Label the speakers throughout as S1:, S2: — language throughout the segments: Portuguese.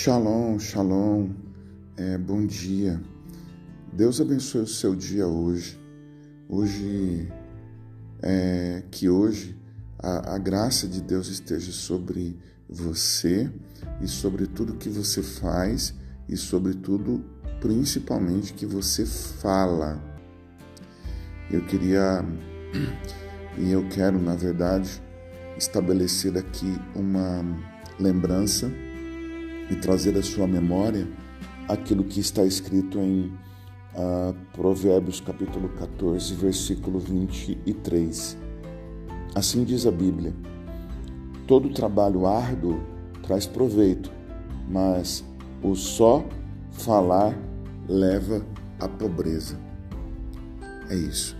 S1: Shalom, shalom, é, bom dia. Deus abençoe o seu dia hoje. Hoje, é, que hoje a, a graça de Deus esteja sobre você e sobre tudo que você faz e sobre tudo, principalmente, que você fala. Eu queria e eu quero, na verdade, estabelecer aqui uma lembrança e trazer à sua memória aquilo que está escrito em uh, Provérbios capítulo 14, versículo 23. Assim diz a Bíblia: Todo trabalho árduo traz proveito, mas o só falar leva à pobreza. É isso.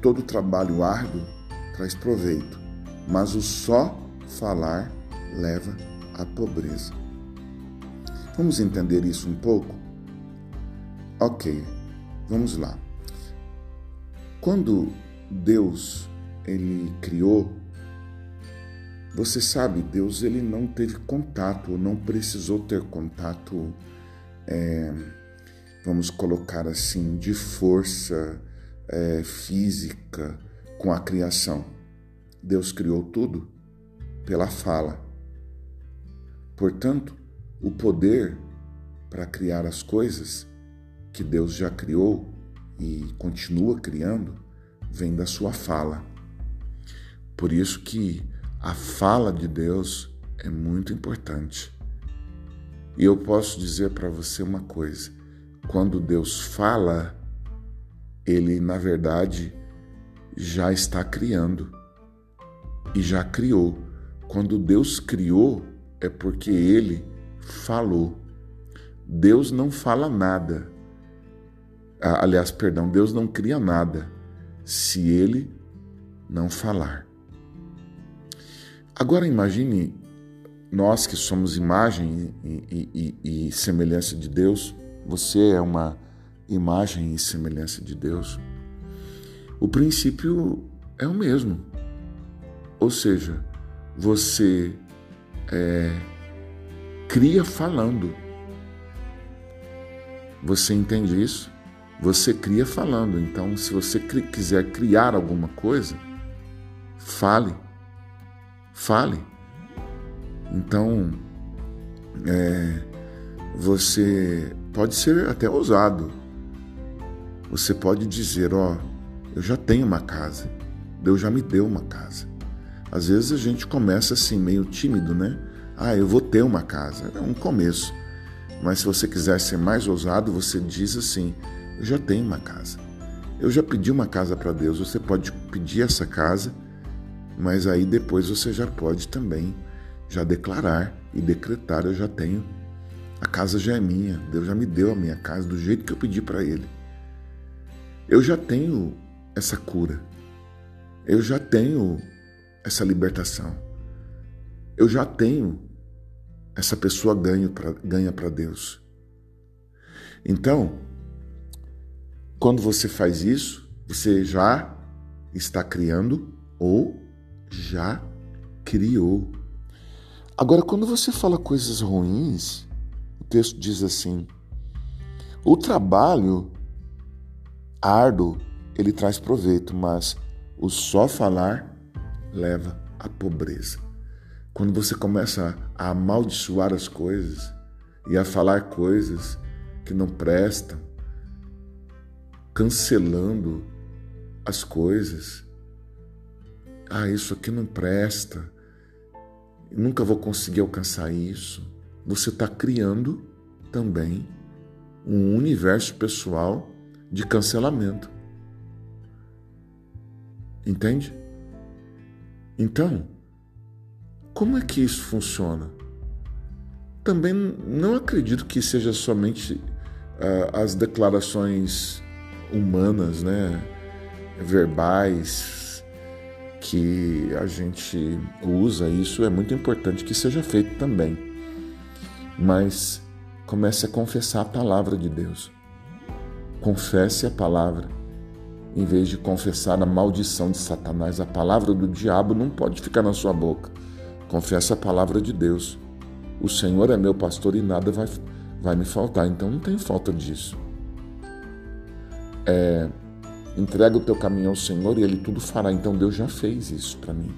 S1: Todo trabalho árduo traz proveito, mas o só falar leva à pobreza. Vamos entender isso um pouco? Ok, vamos lá. Quando Deus ele criou, você sabe, Deus ele não teve contato, não precisou ter contato, é, vamos colocar assim, de força é, física com a criação. Deus criou tudo pela fala. Portanto, o poder para criar as coisas que Deus já criou e continua criando vem da sua fala. Por isso que a fala de Deus é muito importante. E eu posso dizer para você uma coisa: quando Deus fala, ele na verdade já está criando e já criou. Quando Deus criou, é porque ele falou. Deus não fala nada. Ah, aliás, perdão, Deus não cria nada se ele não falar. Agora imagine nós que somos imagem e, e, e, e semelhança de Deus, você é uma imagem e semelhança de Deus. O princípio é o mesmo. Ou seja, você é, cria falando. Você entende isso? Você cria falando. Então, se você quiser criar alguma coisa, fale. Fale. Então, é, você pode ser até ousado. Você pode dizer: Ó, oh, eu já tenho uma casa. Deus já me deu uma casa. Às vezes a gente começa assim, meio tímido, né? Ah, eu vou ter uma casa. É um começo. Mas se você quiser ser mais ousado, você diz assim: Eu já tenho uma casa. Eu já pedi uma casa para Deus. Você pode pedir essa casa, mas aí depois você já pode também já declarar e decretar: Eu já tenho. A casa já é minha. Deus já me deu a minha casa do jeito que eu pedi para Ele. Eu já tenho essa cura. Eu já tenho essa libertação. Eu já tenho essa pessoa ganha para Deus. Então, quando você faz isso, você já está criando ou já criou. Agora, quando você fala coisas ruins, o texto diz assim: o trabalho árduo ele traz proveito, mas o só falar leva à pobreza. Quando você começa a amaldiçoar as coisas e a falar coisas que não prestam, cancelando as coisas. Ah, isso aqui não presta. nunca vou conseguir alcançar isso. Você está criando também um universo pessoal de cancelamento. Entende? Então, como é que isso funciona? Também não acredito que seja somente uh, as declarações humanas, né, verbais, que a gente usa. Isso é muito importante que seja feito também. Mas comece a confessar a palavra de Deus. Confesse a palavra. Em vez de confessar a maldição de Satanás, a palavra do diabo não pode ficar na sua boca Confessa a palavra de Deus. O Senhor é meu pastor e nada vai, vai me faltar. Então não tem falta disso. É, entrega o teu caminho ao Senhor e Ele tudo fará. Então Deus já fez isso para mim.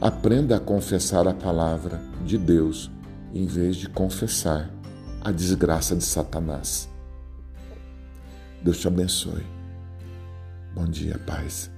S1: Aprenda a confessar a palavra de Deus em vez de confessar a desgraça de Satanás. Deus te abençoe. Bom dia, paz.